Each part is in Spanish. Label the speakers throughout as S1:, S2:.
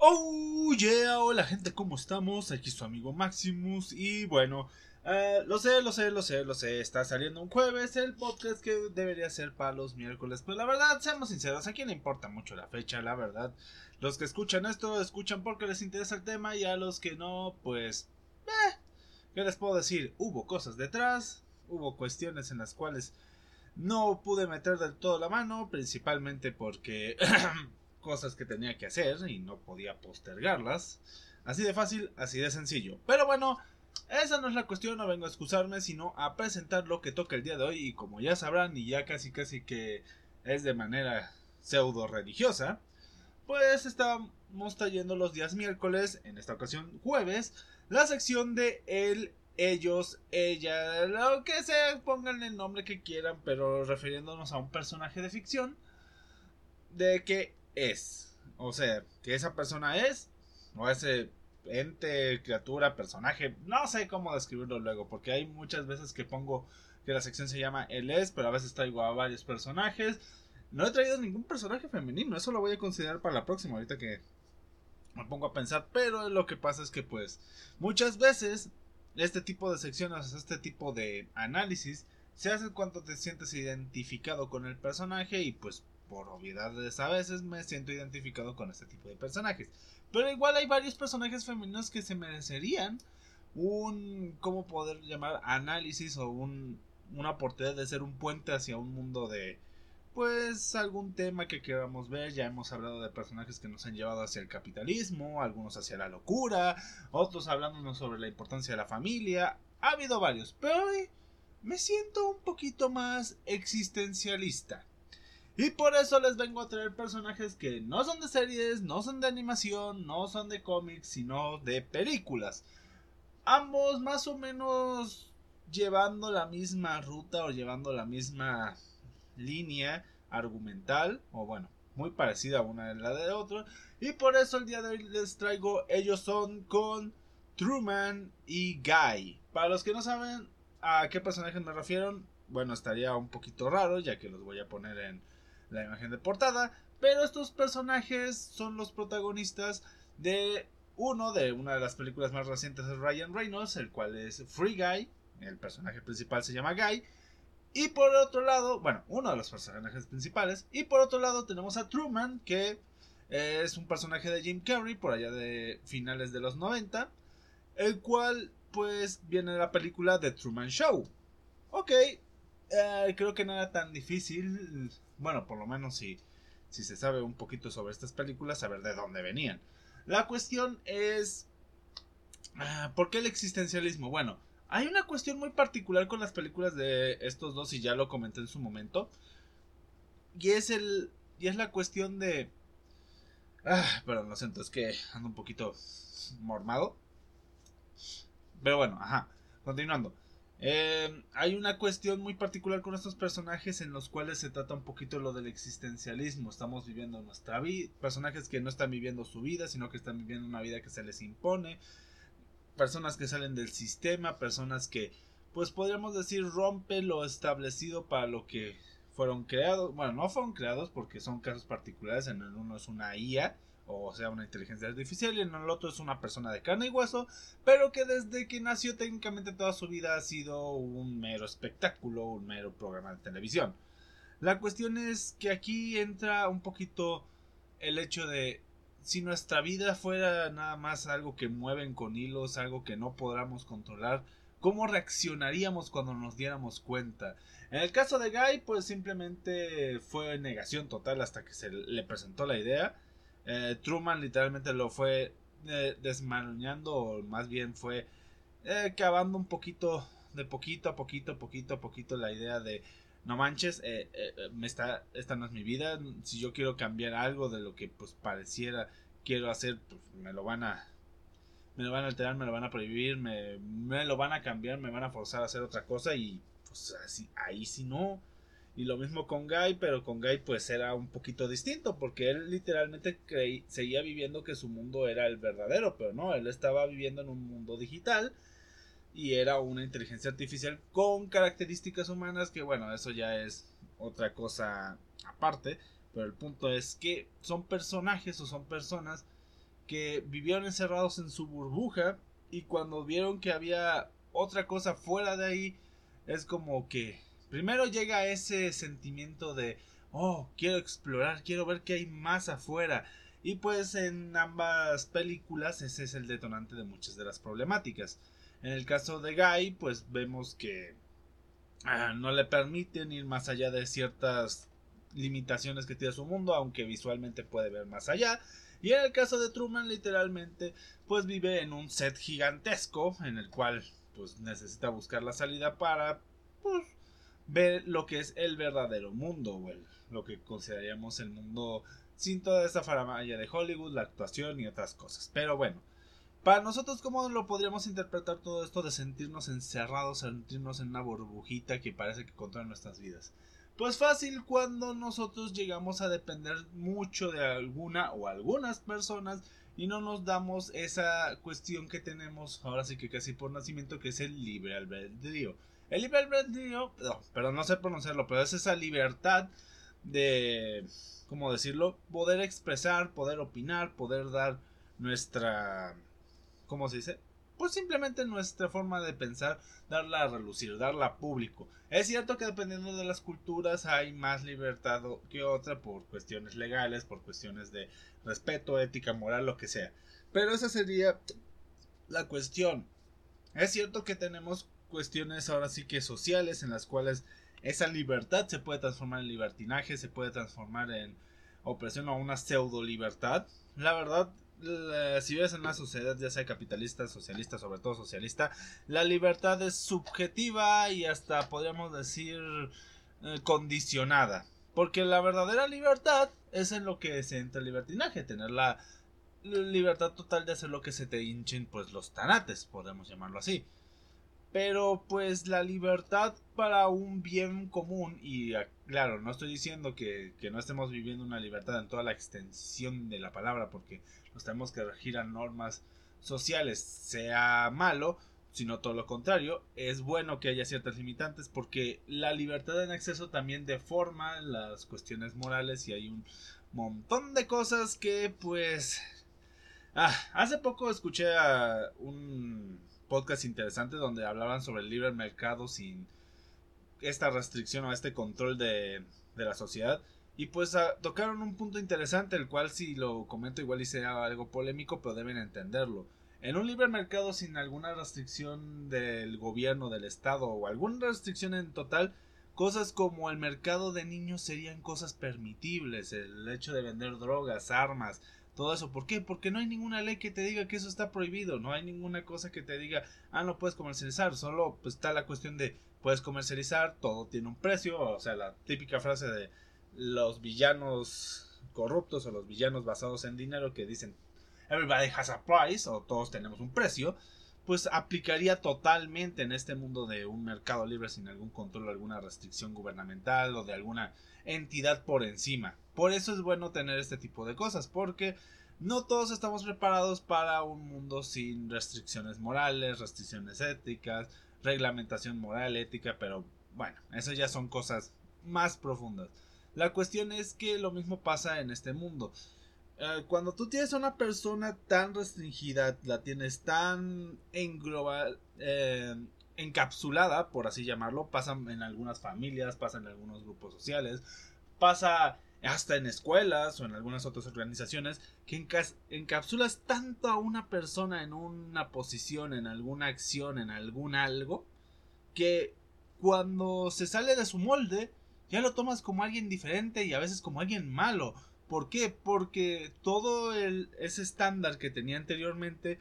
S1: Oh yeah, hola gente, ¿cómo estamos? Aquí su amigo Maximus y bueno, eh, lo sé, lo sé, lo sé, lo sé, está saliendo un jueves el podcast que debería ser para los miércoles, pero la verdad, seamos sinceros, a quién le importa mucho la fecha, la verdad. Los que escuchan esto, escuchan porque les interesa el tema y a los que no, pues... Eh, ¿Qué les puedo decir? Hubo cosas detrás, hubo cuestiones en las cuales no pude meter del todo la mano, principalmente porque cosas que tenía que hacer y no podía postergarlas. Así de fácil, así de sencillo. Pero bueno, esa no es la cuestión, no vengo a excusarme, sino a presentar lo que toca el día de hoy. Y como ya sabrán, y ya casi casi que es de manera pseudo religiosa, pues estamos trayendo los días miércoles, en esta ocasión jueves, la sección de el, ellos, ella, lo que sea, pongan el nombre que quieran, pero refiriéndonos a un personaje de ficción, de que es. O sea, que esa persona es, o ese ente, criatura, personaje, no sé cómo describirlo luego, porque hay muchas veces que pongo que la sección se llama él es, pero a veces traigo a varios personajes. No he traído ningún personaje femenino, eso lo voy a considerar para la próxima, ahorita que me pongo a pensar, pero lo que pasa es que pues muchas veces este tipo de secciones, este tipo de análisis, se hace cuando te sientes identificado con el personaje y pues por obviedades a veces me siento identificado con este tipo de personajes. Pero igual hay varios personajes femeninos que se merecerían un, ¿cómo poder llamar? Análisis o un, una oportunidad de ser un puente hacia un mundo de, pues, algún tema que queramos ver. Ya hemos hablado de personajes que nos han llevado hacia el capitalismo, algunos hacia la locura, otros hablándonos sobre la importancia de la familia. Ha habido varios, pero hoy me siento un poquito más existencialista. Y por eso les vengo a traer personajes que no son de series, no son de animación, no son de cómics, sino de películas. Ambos más o menos llevando la misma ruta o llevando la misma línea argumental, o bueno, muy parecida una de la de otra. Y por eso el día de hoy les traigo, ellos son con Truman y Guy. Para los que no saben a qué personajes me refiero, bueno, estaría un poquito raro, ya que los voy a poner en la imagen de portada. Pero estos personajes son los protagonistas de uno de una de las películas más recientes de Ryan Reynolds, el cual es Free Guy. El personaje principal se llama Guy. Y por otro lado, bueno, uno de los personajes principales. Y por otro lado tenemos a Truman, que es un personaje de Jim Carrey por allá de finales de los 90. El cual pues viene de la película The Truman Show. Ok, eh, creo que no era tan difícil bueno, por lo menos si, si se sabe un poquito sobre estas películas, saber de dónde venían. La cuestión es... Ah, ¿Por qué el existencialismo? Bueno, hay una cuestión muy particular con las películas de estos dos y ya lo comenté en su momento. Y es el... Y es la cuestión de... Ah, perdón, lo siento, es que ando un poquito mormado. Pero bueno, ajá. Continuando. Eh, hay una cuestión muy particular con estos personajes en los cuales se trata un poquito lo del existencialismo. Estamos viviendo nuestra vida, personajes que no están viviendo su vida, sino que están viviendo una vida que se les impone, personas que salen del sistema, personas que, pues podríamos decir, rompen lo establecido para lo que fueron creados. Bueno, no fueron creados porque son casos particulares. En el uno es una IA o sea, una inteligencia artificial, y en el otro es una persona de carne y hueso, pero que desde que nació técnicamente toda su vida ha sido un mero espectáculo, un mero programa de televisión. La cuestión es que aquí entra un poquito el hecho de si nuestra vida fuera nada más algo que mueven con hilos, algo que no podamos controlar, ¿cómo reaccionaríamos cuando nos diéramos cuenta? En el caso de Guy, pues simplemente fue negación total hasta que se le presentó la idea eh, Truman literalmente lo fue eh, o más bien fue eh, cavando un poquito, de poquito a poquito, poquito a poquito, la idea de no manches, me está, esta no es mi vida. Si yo quiero cambiar algo de lo que pues pareciera quiero hacer, pues me lo van a me lo van a alterar, me lo van a prohibir, me, me lo van a cambiar, me van a forzar a hacer otra cosa y pues así, ahí sí no. Y lo mismo con Guy, pero con Guy pues era un poquito distinto, porque él literalmente seguía viviendo que su mundo era el verdadero, pero no, él estaba viviendo en un mundo digital y era una inteligencia artificial con características humanas que bueno, eso ya es otra cosa aparte, pero el punto es que son personajes o son personas que vivieron encerrados en su burbuja y cuando vieron que había otra cosa fuera de ahí, es como que primero llega ese sentimiento de, oh, quiero explorar, quiero ver qué hay más afuera. Y pues en ambas películas ese es el detonante de muchas de las problemáticas. En el caso de Guy, pues vemos que ah, no le permiten ir más allá de ciertas limitaciones que tiene su mundo, aunque visualmente puede ver más allá. Y en el caso de Truman, literalmente, pues vive en un set gigantesco en el cual pues necesita buscar la salida para pues, ver lo que es el verdadero mundo, o lo que consideraríamos el mundo sin toda esta faramaya de Hollywood, la actuación y otras cosas. Pero bueno, para nosotros, ¿cómo lo podríamos interpretar todo esto de sentirnos encerrados, sentirnos en una burbujita que parece que controla nuestras vidas? Pues fácil cuando nosotros llegamos a depender mucho de alguna o algunas personas y no nos damos esa cuestión que tenemos ahora sí que casi por nacimiento que es el libre albedrío. El albedrío, no, pero no sé pronunciarlo, pero es esa libertad de, ¿cómo decirlo? Poder expresar, poder opinar, poder dar nuestra, ¿cómo se dice? pues simplemente nuestra forma de pensar, darla a relucir, darla a público. Es cierto que dependiendo de las culturas hay más libertad que otra por cuestiones legales, por cuestiones de respeto, ética, moral, lo que sea. Pero esa sería la cuestión. Es cierto que tenemos cuestiones ahora sí que sociales en las cuales esa libertad se puede transformar en libertinaje, se puede transformar en opresión o una pseudo libertad. La verdad, si vives en una sociedad ya sea capitalista, socialista, sobre todo socialista, la libertad es subjetiva y hasta podríamos decir eh, condicionada. Porque la verdadera libertad es en lo que se entra el libertinaje, tener la libertad total de hacer lo que se te hinchen pues los tanates, podemos llamarlo así. Pero pues la libertad para un bien común, y ah, claro, no estoy diciendo que, que, no estemos viviendo una libertad en toda la extensión de la palabra, porque nos tenemos que regir a normas sociales, sea malo, sino todo lo contrario, es bueno que haya ciertas limitantes porque la libertad en exceso también deforma las cuestiones morales y hay un montón de cosas que pues... Ah, hace poco escuché a un podcast interesante donde hablaban sobre el libre mercado sin esta restricción o este control de, de la sociedad. Y pues ah, tocaron un punto interesante, el cual si lo comento igual y sea algo polémico, pero deben entenderlo. En un libre mercado sin alguna restricción del gobierno, del Estado o alguna restricción en total, cosas como el mercado de niños serían cosas permitibles, el hecho de vender drogas, armas, todo eso. ¿Por qué? Porque no hay ninguna ley que te diga que eso está prohibido, no hay ninguna cosa que te diga, ah, no puedes comercializar, solo pues, está la cuestión de puedes comercializar, todo tiene un precio, o sea, la típica frase de los villanos corruptos o los villanos basados en dinero que dicen everybody has a price o todos tenemos un precio, pues aplicaría totalmente en este mundo de un mercado libre sin algún control, alguna restricción gubernamental o de alguna entidad por encima. Por eso es bueno tener este tipo de cosas, porque no todos estamos preparados para un mundo sin restricciones morales, restricciones éticas, reglamentación moral, ética, pero bueno, eso ya son cosas más profundas. La cuestión es que lo mismo pasa en este mundo. Eh, cuando tú tienes a una persona tan restringida, la tienes tan eh, encapsulada, por así llamarlo, pasa en algunas familias, pasa en algunos grupos sociales, pasa hasta en escuelas o en algunas otras organizaciones, que encapsulas tanto a una persona en una posición, en alguna acción, en algún algo, que cuando se sale de su molde, ya lo tomas como alguien diferente y a veces como alguien malo. ¿Por qué? Porque todo el, ese estándar que tenía anteriormente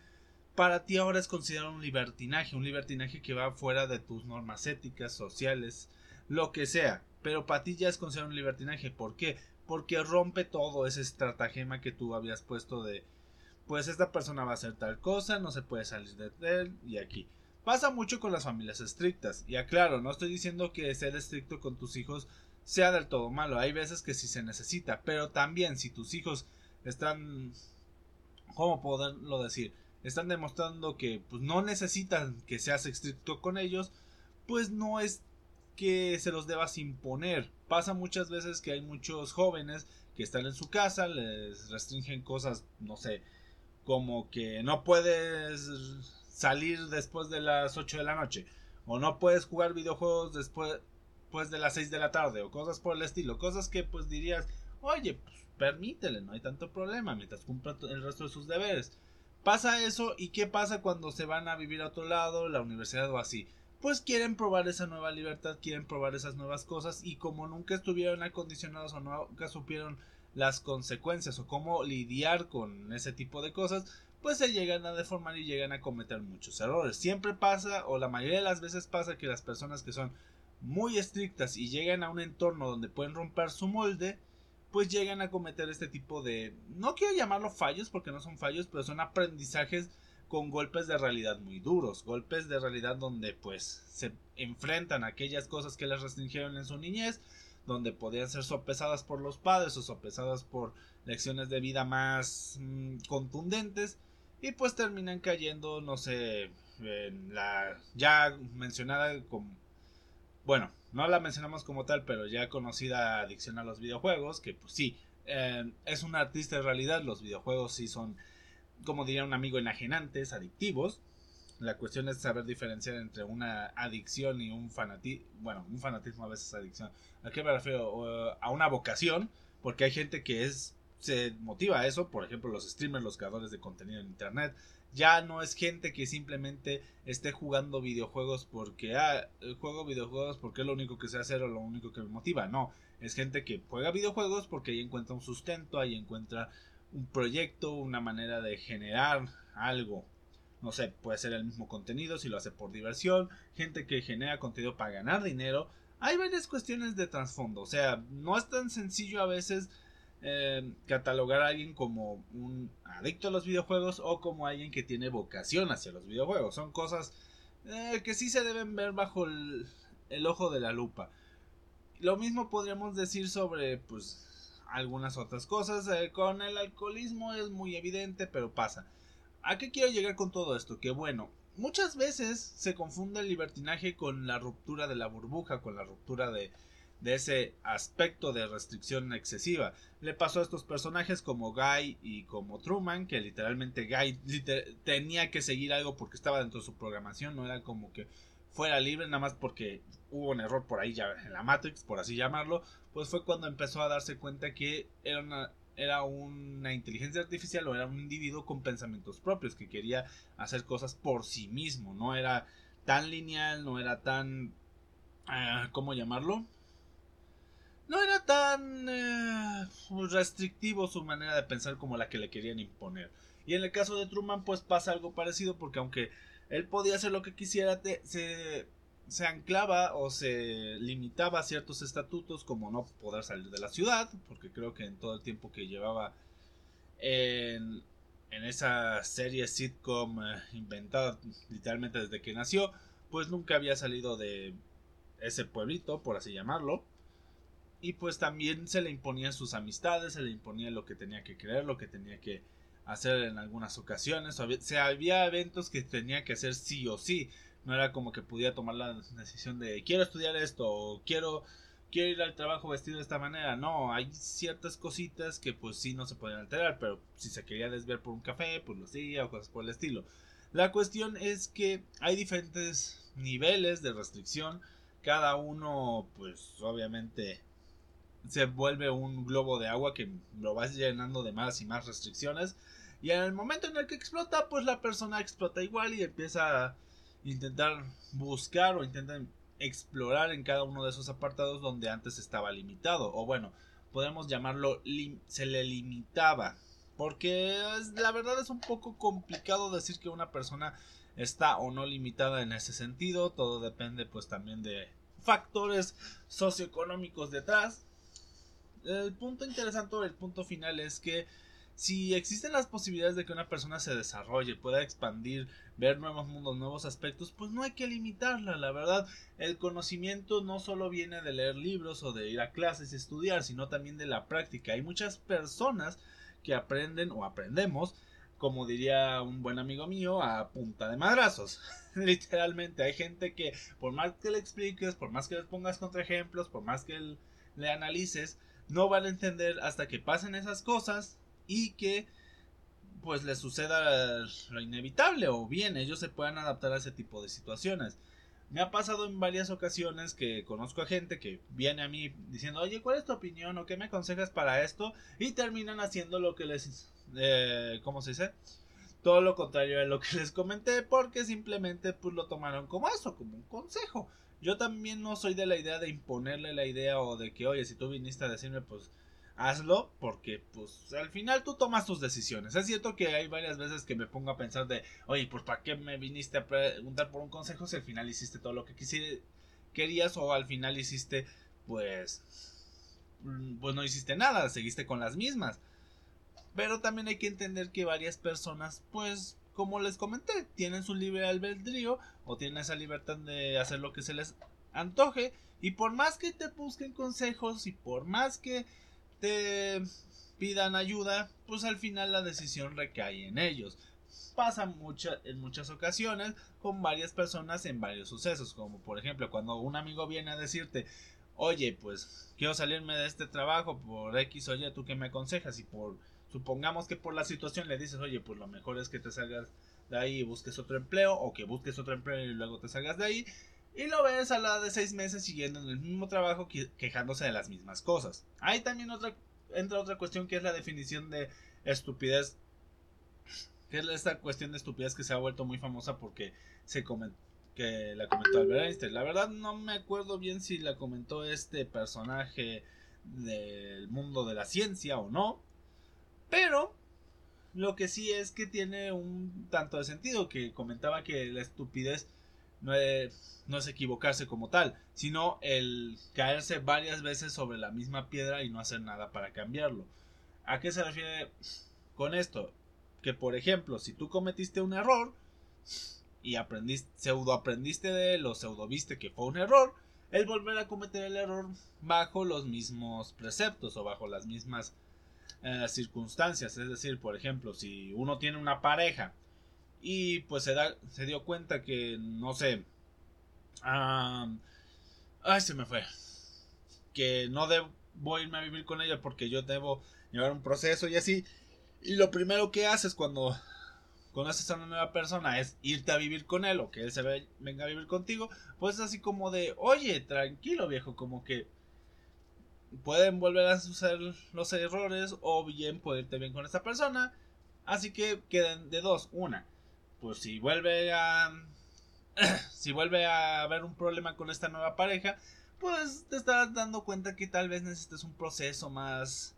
S1: para ti ahora es considerado un libertinaje, un libertinaje que va fuera de tus normas éticas, sociales, lo que sea pero para ti ya es considerado un libertinaje. ¿Por qué? Porque rompe todo ese estratagema que tú habías puesto de, pues esta persona va a hacer tal cosa, no se puede salir de él y aquí. Pasa mucho con las familias estrictas. Y aclaro, no estoy diciendo que ser estricto con tus hijos sea del todo malo. Hay veces que sí se necesita. Pero también si tus hijos están... ¿Cómo poderlo decir? Están demostrando que pues, no necesitan que seas estricto con ellos. Pues no es que se los debas imponer. Pasa muchas veces que hay muchos jóvenes que están en su casa, les restringen cosas, no sé, como que no puedes salir después de las 8 de la noche o no puedes jugar videojuegos después, después de las 6 de la tarde o cosas por el estilo, cosas que pues dirías, oye, pues permítele, no hay tanto problema mientras cumpla el resto de sus deberes. Pasa eso y qué pasa cuando se van a vivir a otro lado, la universidad o así. Pues quieren probar esa nueva libertad, quieren probar esas nuevas cosas y como nunca estuvieron acondicionados o nunca supieron las consecuencias o cómo lidiar con ese tipo de cosas, pues se llegan a deformar y llegan a cometer muchos errores. Siempre pasa, o la mayoría de las veces pasa, que las personas que son muy estrictas y llegan a un entorno donde pueden romper su molde, pues llegan a cometer este tipo de, no quiero llamarlo fallos porque no son fallos, pero son aprendizajes con golpes de realidad muy duros, golpes de realidad donde pues se enfrentan a aquellas cosas que les restringieron en su niñez, donde podían ser sopesadas por los padres o sopesadas por lecciones de vida más mm, contundentes y pues terminan cayendo, no sé, en la ya mencionada como bueno, no la mencionamos como tal, pero ya conocida adicción a los videojuegos, que pues sí, eh, es una triste realidad, los videojuegos sí son, como diría un amigo, enajenantes, adictivos. La cuestión es saber diferenciar entre una adicción y un fanatismo, bueno, un fanatismo a veces adicción. ¿A qué me refiero? a una vocación, porque hay gente que es se motiva a eso, por ejemplo, los streamers, los creadores de contenido en internet, ya no es gente que simplemente esté jugando videojuegos porque, ah, juego videojuegos porque es lo único que sé hacer o lo único que me motiva. No, es gente que juega videojuegos porque ahí encuentra un sustento, ahí encuentra un proyecto, una manera de generar algo. No sé, puede ser el mismo contenido si lo hace por diversión, gente que genera contenido para ganar dinero. Hay varias cuestiones de trasfondo, o sea, no es tan sencillo a veces eh, catalogar a alguien como un adicto a los videojuegos o como alguien que tiene vocación hacia los videojuegos. Son cosas eh, que sí se deben ver bajo el, ojo de la lupa. Lo mismo podríamos decir sobre pues algunas otras cosas. Eh, con el alcoholismo es muy evidente, pero pasa. ¿A qué quiero llegar con todo esto? Que bueno, muchas veces se confunde el libertinaje con la ruptura de la burbuja, con la ruptura de, de ese aspecto de restricción excesiva. Le pasó a estos personajes como Guy y como Truman, que literalmente Guy tenía que seguir algo porque estaba dentro de su programación, no era como que fuera libre nada más porque hubo un error por ahí ya en la Matrix, por así llamarlo, pues fue cuando empezó a darse cuenta que era una, era una inteligencia artificial o era un individuo con pensamientos propios que quería hacer cosas por sí mismo, no era tan lineal, no era tan... Ah, ¿Cómo llamarlo? no era tan eh, restrictivo su manera de pensar como la que le querían imponer. Y en el caso de Truman pues pasa algo parecido porque aunque él podía hacer lo que quisiera, se, se anclaba o se limitaba a ciertos estatutos como no poder salir de la ciudad, porque creo que en todo el tiempo que llevaba en, en esa serie sitcom eh, inventada literalmente desde que nació, pues nunca había salido de ese pueblito, por así llamarlo y pues también se le imponía sus amistades, se le imponía lo que tenía que creer, lo que tenía que hacer en algunas ocasiones. Había eventos que tenía que hacer sí o sí. No era como que pudiera tomar la decisión de quiero estudiar esto o quiero, quiero ir al trabajo vestido de esta manera. No, hay ciertas cositas que pues sí no se pueden alterar, pero si se quería desviar por un café, pues lo hacía o cosas por el estilo. La cuestión es que hay diferentes niveles de restricción. Cada uno pues obviamente se vuelve un globo de agua que lo vas llenando de más y más restricciones. Y en el momento en el que explota, pues la persona explota igual y empieza a intentar buscar o intenta explorar en cada uno de esos apartados donde antes estaba limitado. O bueno, podemos llamarlo se le limitaba. Porque la verdad es un poco complicado decir que una persona está o no limitada en ese sentido. Todo depende pues también de factores socioeconómicos detrás el punto interesante el punto final es que si existen las posibilidades de que una persona se desarrolle, pueda expandir, ver nuevos mundos, nuevos aspectos, pues no hay que limitarla, la verdad. El conocimiento no solo viene de leer libros o de ir a clases y estudiar, sino también de la práctica. Hay muchas personas que aprenden o aprendemos, como diría un buen amigo mío, a punta de madrazos. Literalmente, hay gente que por más que le expliques, por más que le pongas contraejemplos, por más que le analices, no van a entender hasta que pasen esas cosas y que pues les suceda lo inevitable o bien ellos se puedan adaptar a ese tipo de situaciones. Me ha pasado en varias ocasiones que conozco a gente que viene a mí diciendo, oye, ¿cuál es tu opinión o qué me aconsejas para esto? Y terminan haciendo lo que les, eh, ¿cómo se dice? Todo lo contrario a lo que les comenté porque simplemente pues lo tomaron como eso, como un consejo. Yo también no soy de la idea de imponerle la idea o de que, oye, si tú viniste a decirme, pues hazlo porque pues al final tú tomas tus decisiones. Es cierto que hay varias veces que me pongo a pensar de, oye, pues ¿para qué me viniste a preguntar por un consejo si al final hiciste todo lo que querías o al final hiciste pues pues no hiciste nada, seguiste con las mismas. Pero también hay que entender que varias personas pues como les comenté, tienen su libre albedrío o tienen esa libertad de hacer lo que se les antoje y por más que te busquen consejos y por más que te pidan ayuda, pues al final la decisión recae en ellos. Pasa en muchas ocasiones con varias personas en varios sucesos, como por ejemplo cuando un amigo viene a decirte, oye, pues quiero salirme de este trabajo por X, oye, tú qué me aconsejas y por, supongamos que por la situación le dices, oye, pues lo mejor es que te salgas de ahí y busques otro empleo o que busques otro empleo y luego te salgas de ahí y lo ves a la de seis meses siguiendo en el mismo trabajo quejándose de las mismas cosas. Hay también otra, entra otra cuestión que es la definición de estupidez. Que es esta cuestión de estupidez que se ha vuelto muy famosa porque se que la comentó Albert Einstein. La verdad no me acuerdo bien si la comentó este personaje del mundo de la ciencia o no. Pero lo que sí es que tiene un tanto de sentido que comentaba que la estupidez no es, equivocarse como tal, sino el caerse varias veces sobre la misma piedra y no hacer nada para cambiarlo. ¿A qué se refiere con esto? Que por ejemplo, si tú cometiste un error y aprendiste, pseudo aprendiste de él o pseudo viste que fue un error, el volver a cometer el error bajo los mismos preceptos o bajo las mismas eh, circunstancias. Es decir, por ejemplo, si uno tiene una pareja y pues se, da, se dio cuenta que, no sé, ay, se me fue, que no debo irme a vivir con ella porque yo debo llevar un proceso y así. Y lo primero que haces cuando conoces a una nueva persona es irte a vivir con él o que él se venga a vivir contigo, pues es así como de, oye, tranquilo viejo, como que pueden volver a suceder los errores o bien puede irte bien con esta persona. Así que queden de dos, una pues si vuelve a si vuelve a haber un problema con esta nueva pareja, pues te estarás dando cuenta que tal vez necesites un proceso más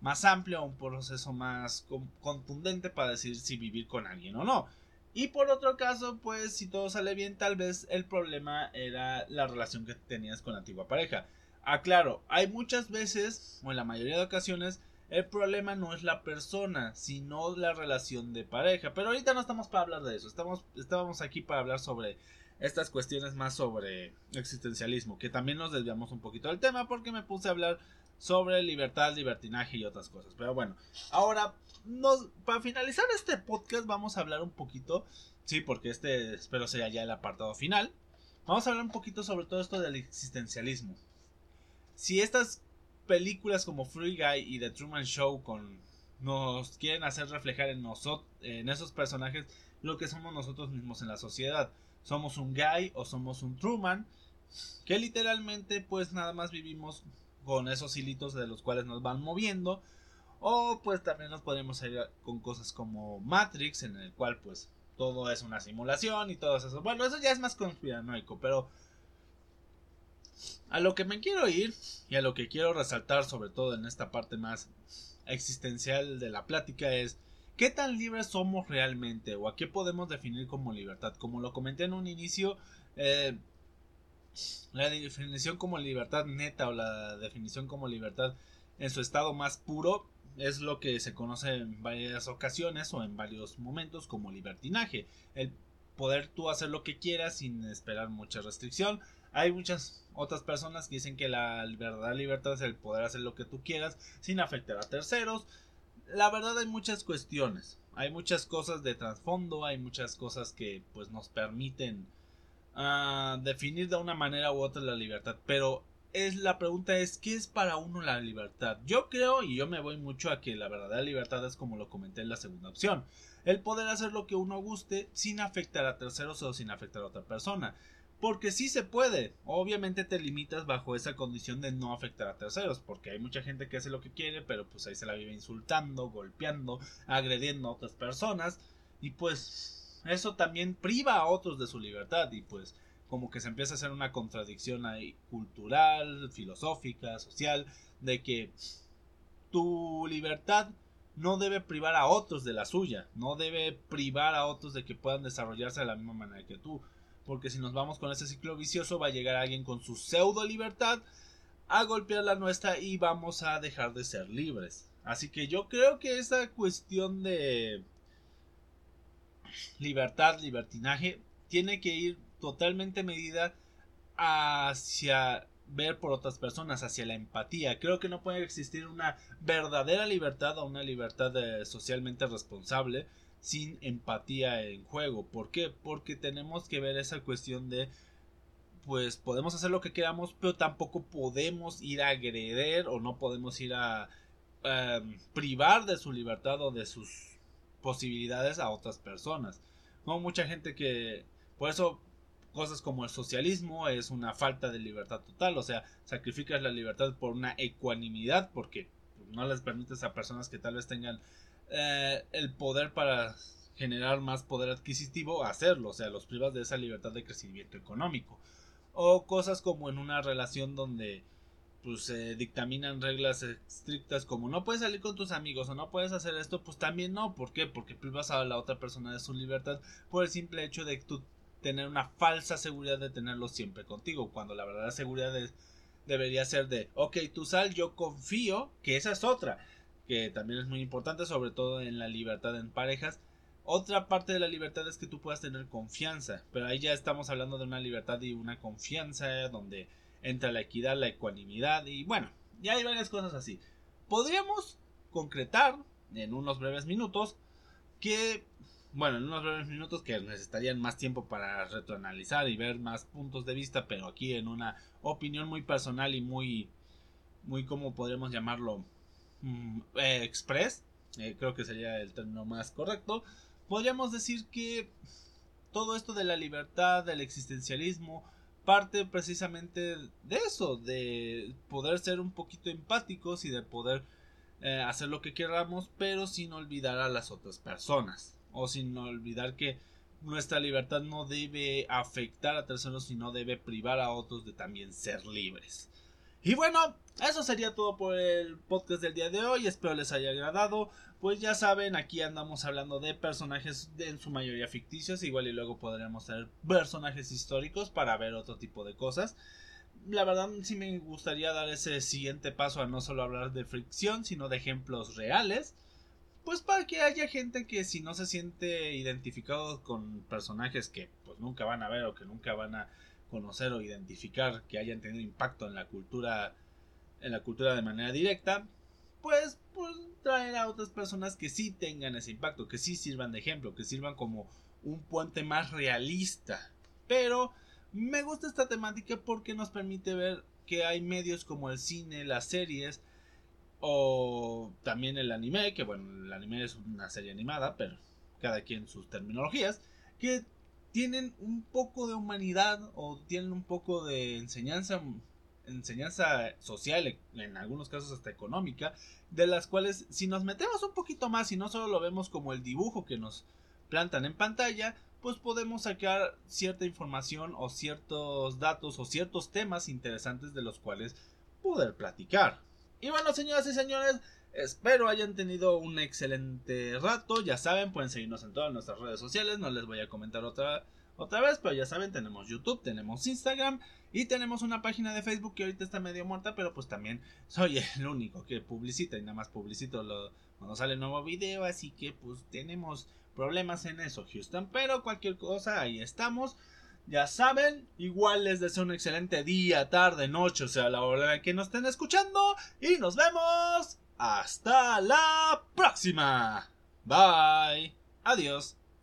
S1: más amplio, un proceso más contundente para decir si vivir con alguien o no. Y por otro caso, pues si todo sale bien, tal vez el problema era la relación que tenías con la antigua pareja. Aclaro, hay muchas veces, o en la mayoría de ocasiones, el problema no es la persona, sino la relación de pareja. Pero ahorita no estamos para hablar de eso. Estamos, estábamos aquí para hablar sobre estas cuestiones más sobre existencialismo. Que también nos desviamos un poquito del tema porque me puse a hablar sobre libertad, libertinaje y otras cosas. Pero bueno, ahora, para finalizar este podcast vamos a hablar un poquito. Sí, porque este espero sea ya el apartado final. Vamos a hablar un poquito sobre todo esto del existencialismo. Si estas películas como Free Guy y The Truman Show con nos quieren hacer reflejar en nosotros en esos personajes lo que somos nosotros mismos en la sociedad. Somos un Guy o somos un Truman que literalmente pues nada más vivimos con esos hilitos de los cuales nos van moviendo o pues también nos podemos ir con cosas como Matrix en el cual pues todo es una simulación y todo eso. Bueno, eso ya es más conspiranoico, pero a lo que me quiero ir y a lo que quiero resaltar sobre todo en esta parte más existencial de la plática es ¿Qué tan libres somos realmente? ¿O a qué podemos definir como libertad? Como lo comenté en un inicio, eh, la definición como libertad neta o la definición como libertad en su estado más puro es lo que se conoce en varias ocasiones o en varios momentos como libertinaje. El poder tú hacer lo que quieras sin esperar mucha restricción. Hay muchas otras personas que dicen que la verdadera libertad es el poder hacer lo que tú quieras sin afectar a terceros. La verdad hay muchas cuestiones. Hay muchas cosas de trasfondo, hay muchas cosas que pues nos permiten uh, definir de una manera u otra la libertad. Pero es la pregunta es ¿qué es para uno la libertad? Yo creo y yo me voy mucho a que la verdadera libertad es como lo comenté en la segunda opción, el poder hacer lo que uno guste sin afectar a terceros o sin afectar a otra persona. Porque sí se puede. Obviamente te limitas bajo esa condición de no afectar a terceros. Porque hay mucha gente que hace lo que quiere, pero pues ahí se la vive insultando, golpeando, agrediendo a otras personas. Y pues eso también priva a otros de su libertad. Y pues como que se empieza a hacer una contradicción ahí cultural, filosófica, social, de que tu libertad no debe privar a otros de la suya, no debe privar a otros de que puedan desarrollarse de la misma manera que tú porque si nos vamos con ese ciclo vicioso va a llegar alguien con su pseudo libertad a golpear la nuestra y vamos a dejar de ser libres. Así que yo creo que esa cuestión de libertad, libertinaje, tiene que ir totalmente medida hacia ver por otras personas, hacia la empatía. Creo que no puede existir una verdadera libertad o una libertad eh, socialmente responsable sin empatía en juego. ¿Por qué? Porque tenemos que ver esa cuestión de pues podemos hacer lo que queramos, pero tampoco podemos ir a agredir o no podemos ir a em, privar de su libertad o de sus posibilidades a otras personas. No mucha gente que por eso cosas como el socialismo es una falta de libertad total, o sea, sacrificas la libertad por una ecuanimidad porque no les permites a personas que tal vez tengan eh, el poder para generar más poder adquisitivo, hacerlo, o sea, los privas de esa libertad de crecimiento económico. O cosas como en una relación donde pues se dictaminan reglas estrictas como no puedes salir con tus amigos o no puedes hacer esto, pues también no. ¿Por qué? Porque privas a la otra persona de su libertad por el simple hecho de tú tener una falsa seguridad de tenerlo siempre contigo, cuando la verdadera seguridad debería ser de, ok, tú sal, yo confío que esa es otra que también es muy importante, sobre todo en la libertad en parejas. Otra parte de la libertad es que tú puedas tener confianza, pero ahí ya estamos hablando de una libertad y una confianza donde entra la equidad, la ecuanimidad y bueno, ya hay varias cosas así. Podríamos concretar en unos breves minutos que, bueno, en unos breves minutos que necesitarían más tiempo para retroanalizar y ver más puntos de vista, pero aquí en una opinión muy personal y muy, muy, como podríamos llamarlo? Mm, eh, express, eh, creo que sería el término más correcto, podríamos decir que todo esto de la libertad, del existencialismo, parte precisamente de eso, de poder ser un poquito empáticos y de poder eh, hacer lo que queramos, pero sin olvidar a las otras personas, o sin olvidar que nuestra libertad no debe afectar a terceros, sino debe privar a otros de también ser libres. Y bueno, eso sería todo por el podcast del día de hoy. Espero les haya agradado. Pues ya saben, aquí andamos hablando de personajes en su mayoría ficticios. Igual y luego podremos tener personajes históricos para ver otro tipo de cosas. La verdad sí me gustaría dar ese siguiente paso a no solo hablar de fricción, sino de ejemplos reales. Pues para que haya gente que si no se siente identificado con personajes que pues nunca van a ver o que nunca van a conocer o identificar que hayan tenido impacto en la cultura en la cultura de manera directa pues, pues traer a otras personas que sí tengan ese impacto que sí sirvan de ejemplo que sirvan como un puente más realista. Pero me gusta esta temática porque nos permite ver que hay medios como el cine las series o también el anime que bueno el anime es una serie animada pero cada quien sus terminologías que tienen un poco de humanidad o tienen un poco de enseñanza enseñanza social en algunos casos hasta económica de las cuales si nos metemos un poquito más y no solo lo vemos como el dibujo que nos plantan en pantalla pues podemos sacar cierta información o ciertos datos o ciertos temas interesantes de los cuales poder platicar. Y bueno señoras y señores Espero hayan tenido un excelente rato. Ya saben, pueden seguirnos en todas nuestras redes sociales. No les voy a comentar otra, otra vez, pero ya saben, tenemos YouTube, tenemos Instagram y tenemos una página de Facebook que ahorita está medio muerta, pero pues también soy el único que publicita y nada más publicito cuando sale nuevo video. Así que pues tenemos problemas en eso, Houston. Pero cualquier cosa, ahí estamos. Ya saben, igual les deseo un excelente día, tarde, noche, o sea, la hora que nos estén escuchando. Y nos vemos hasta la próxima. Bye. Adiós.